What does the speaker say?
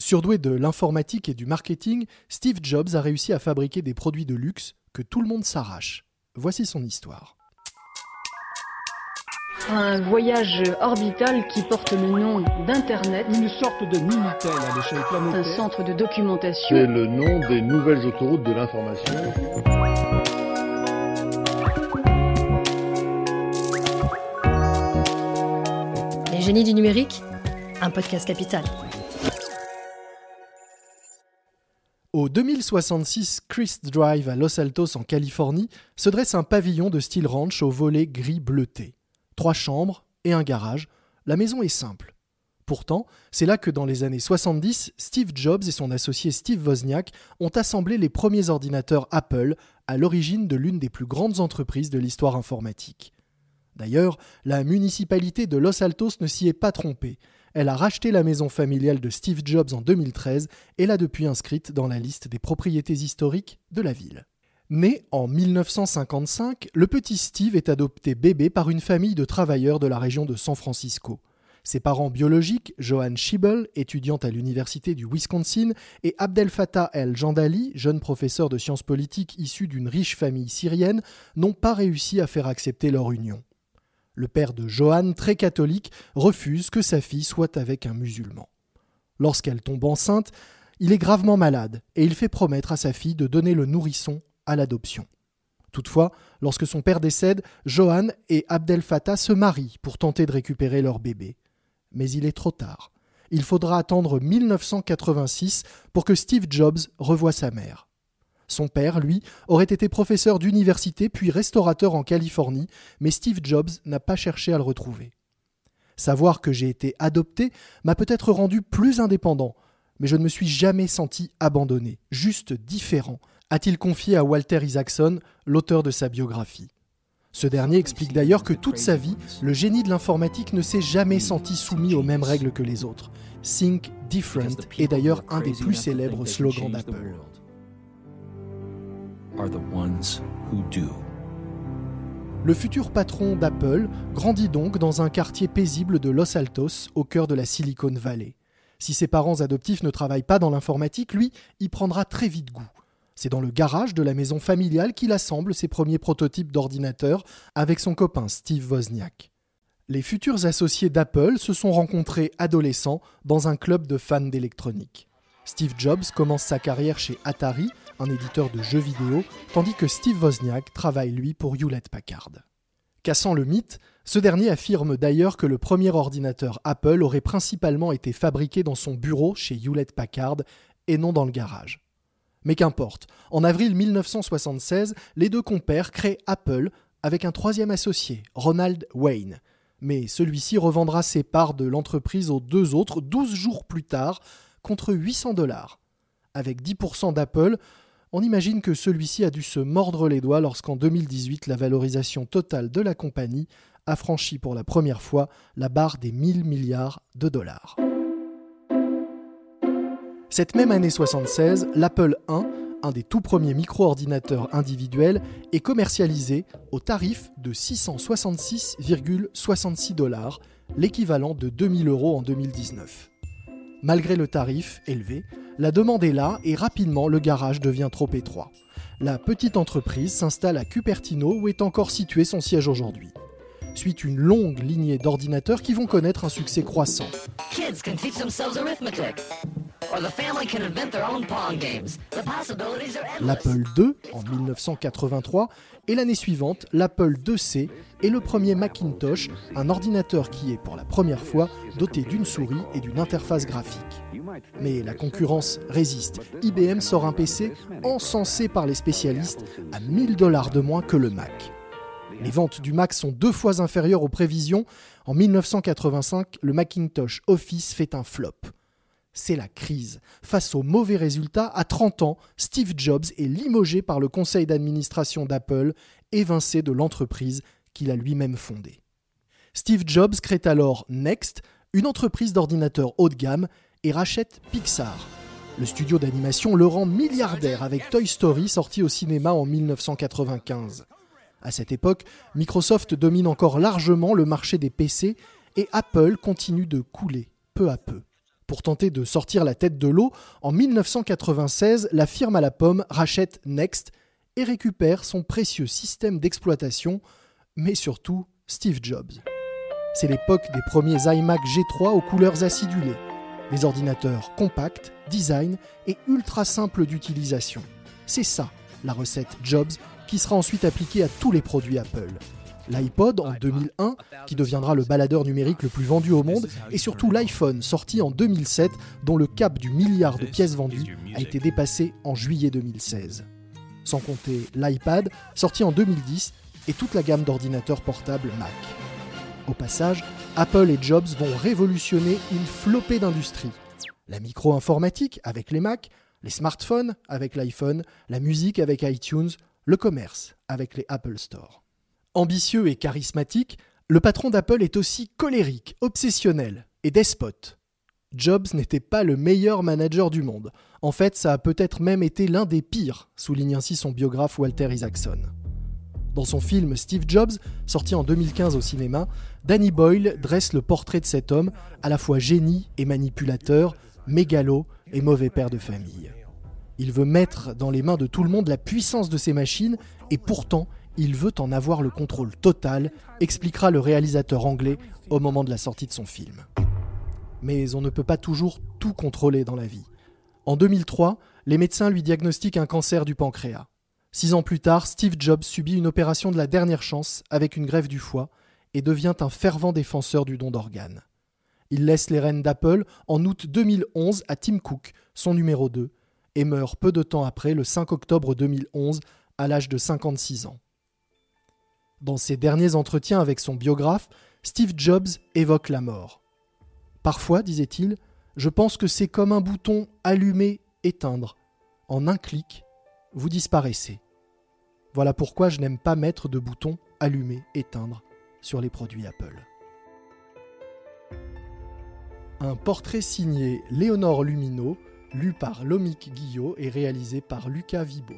Surdoué de l'informatique et du marketing, Steve Jobs a réussi à fabriquer des produits de luxe que tout le monde s'arrache. Voici son histoire. Un voyage orbital qui porte le nom d'Internet. Une sorte de Minitel à l'échelle planétaire. Un centre de documentation. C'est le nom des nouvelles autoroutes de l'information. Les génies du numérique, un podcast capital. Au 2066 Christ Drive à Los Altos en Californie se dresse un pavillon de style ranch au volet gris bleuté. Trois chambres et un garage, la maison est simple. Pourtant, c'est là que dans les années 70, Steve Jobs et son associé Steve Wozniak ont assemblé les premiers ordinateurs Apple à l'origine de l'une des plus grandes entreprises de l'histoire informatique. D'ailleurs, la municipalité de Los Altos ne s'y est pas trompée. Elle a racheté la maison familiale de Steve Jobs en 2013 et l'a depuis inscrite dans la liste des propriétés historiques de la ville. Né en 1955, le petit Steve est adopté bébé par une famille de travailleurs de la région de San Francisco. Ses parents biologiques, Johan Schiebel, étudiante à l'université du Wisconsin, et Abdel Fattah El Jandali, jeune professeur de sciences politiques issu d'une riche famille syrienne, n'ont pas réussi à faire accepter leur union. Le père de Johan, très catholique, refuse que sa fille soit avec un musulman. Lorsqu'elle tombe enceinte, il est gravement malade et il fait promettre à sa fille de donner le nourrisson à l'adoption. Toutefois, lorsque son père décède, Johan et Abdel Fattah se marient pour tenter de récupérer leur bébé. Mais il est trop tard. Il faudra attendre 1986 pour que Steve Jobs revoie sa mère. Son père, lui, aurait été professeur d'université puis restaurateur en Californie, mais Steve Jobs n'a pas cherché à le retrouver. Savoir que j'ai été adopté m'a peut-être rendu plus indépendant, mais je ne me suis jamais senti abandonné, juste différent, a-t-il confié à Walter Isaacson, l'auteur de sa biographie. Ce dernier explique d'ailleurs que toute sa vie, le génie de l'informatique ne s'est jamais senti soumis aux mêmes règles que les autres. Think Different est d'ailleurs un des plus célèbres slogans d'Apple. Le futur patron d'Apple grandit donc dans un quartier paisible de Los Altos, au cœur de la Silicon Valley. Si ses parents adoptifs ne travaillent pas dans l'informatique, lui y prendra très vite goût. C'est dans le garage de la maison familiale qu'il assemble ses premiers prototypes d'ordinateurs avec son copain Steve Wozniak. Les futurs associés d'Apple se sont rencontrés adolescents dans un club de fans d'électronique. Steve Jobs commence sa carrière chez Atari, un éditeur de jeux vidéo, tandis que Steve Wozniak travaille lui pour Hewlett Packard. Cassant le mythe, ce dernier affirme d'ailleurs que le premier ordinateur Apple aurait principalement été fabriqué dans son bureau chez Hewlett Packard et non dans le garage. Mais qu'importe, en avril 1976, les deux compères créent Apple avec un troisième associé, Ronald Wayne. Mais celui-ci revendra ses parts de l'entreprise aux deux autres 12 jours plus tard, contre 800 dollars. Avec 10% d'Apple, on imagine que celui-ci a dû se mordre les doigts lorsqu'en 2018 la valorisation totale de la compagnie a franchi pour la première fois la barre des 1000 milliards de dollars. Cette même année 76, l'Apple I, un des tout premiers micro-ordinateurs individuels, est commercialisé au tarif de 666,66 dollars, l'équivalent de 2000 euros en 2019. Malgré le tarif élevé, la demande est là et rapidement le garage devient trop étroit. La petite entreprise s'installe à Cupertino où est encore situé son siège aujourd'hui. Suit une longue lignée d'ordinateurs qui vont connaître un succès croissant. L'Apple II en 1983 et l'année suivante l'Apple IIc et le premier Macintosh, un ordinateur qui est pour la première fois doté d'une souris et d'une interface graphique. Mais la concurrence résiste. IBM sort un PC encensé par les spécialistes à 1000 dollars de moins que le Mac. Les ventes du Mac sont deux fois inférieures aux prévisions. En 1985, le Macintosh Office fait un flop c'est la crise. Face aux mauvais résultats, à 30 ans, Steve Jobs est limogé par le conseil d'administration d'Apple, évincé de l'entreprise qu'il a lui-même fondée. Steve Jobs crée alors Next, une entreprise d'ordinateurs haut de gamme, et rachète Pixar. Le studio d'animation le rend milliardaire avec Toy Story sorti au cinéma en 1995. À cette époque, Microsoft domine encore largement le marché des PC et Apple continue de couler peu à peu. Pour tenter de sortir la tête de l'eau, en 1996, la firme à la pomme rachète Next et récupère son précieux système d'exploitation, mais surtout Steve Jobs. C'est l'époque des premiers iMac G3 aux couleurs acidulées, des ordinateurs compacts, design et ultra simples d'utilisation. C'est ça, la recette Jobs, qui sera ensuite appliquée à tous les produits Apple l'iPod en 2001, qui deviendra le baladeur numérique le plus vendu au monde, et surtout l'iPhone, sorti en 2007, dont le cap du milliard de pièces vendues a été dépassé en juillet 2016. Sans compter l'iPad, sorti en 2010, et toute la gamme d'ordinateurs portables Mac. Au passage, Apple et Jobs vont révolutionner une flopée d'industries. La micro-informatique avec les Mac, les smartphones avec l'iPhone, la musique avec iTunes, le commerce avec les Apple Store. Ambitieux et charismatique, le patron d'Apple est aussi colérique, obsessionnel et despote. Jobs n'était pas le meilleur manager du monde. En fait, ça a peut-être même été l'un des pires, souligne ainsi son biographe Walter Isaacson. Dans son film Steve Jobs, sorti en 2015 au cinéma, Danny Boyle dresse le portrait de cet homme, à la fois génie et manipulateur, mégalo et mauvais père de famille. Il veut mettre dans les mains de tout le monde la puissance de ses machines, et pourtant, il veut en avoir le contrôle total, expliquera le réalisateur anglais au moment de la sortie de son film. Mais on ne peut pas toujours tout contrôler dans la vie. En 2003, les médecins lui diagnostiquent un cancer du pancréas. Six ans plus tard, Steve Jobs subit une opération de la dernière chance avec une grève du foie et devient un fervent défenseur du don d'organes. Il laisse les rênes d'Apple en août 2011 à Tim Cook, son numéro 2, et meurt peu de temps après, le 5 octobre 2011, à l'âge de 56 ans. Dans ses derniers entretiens avec son biographe, Steve Jobs évoque la mort. Parfois, disait-il, je pense que c'est comme un bouton allumer, éteindre. En un clic, vous disparaissez. Voilà pourquoi je n'aime pas mettre de bouton allumer, éteindre sur les produits Apple. Un portrait signé Léonore Lumino, lu par Lomic Guillot et réalisé par Lucas Vibo.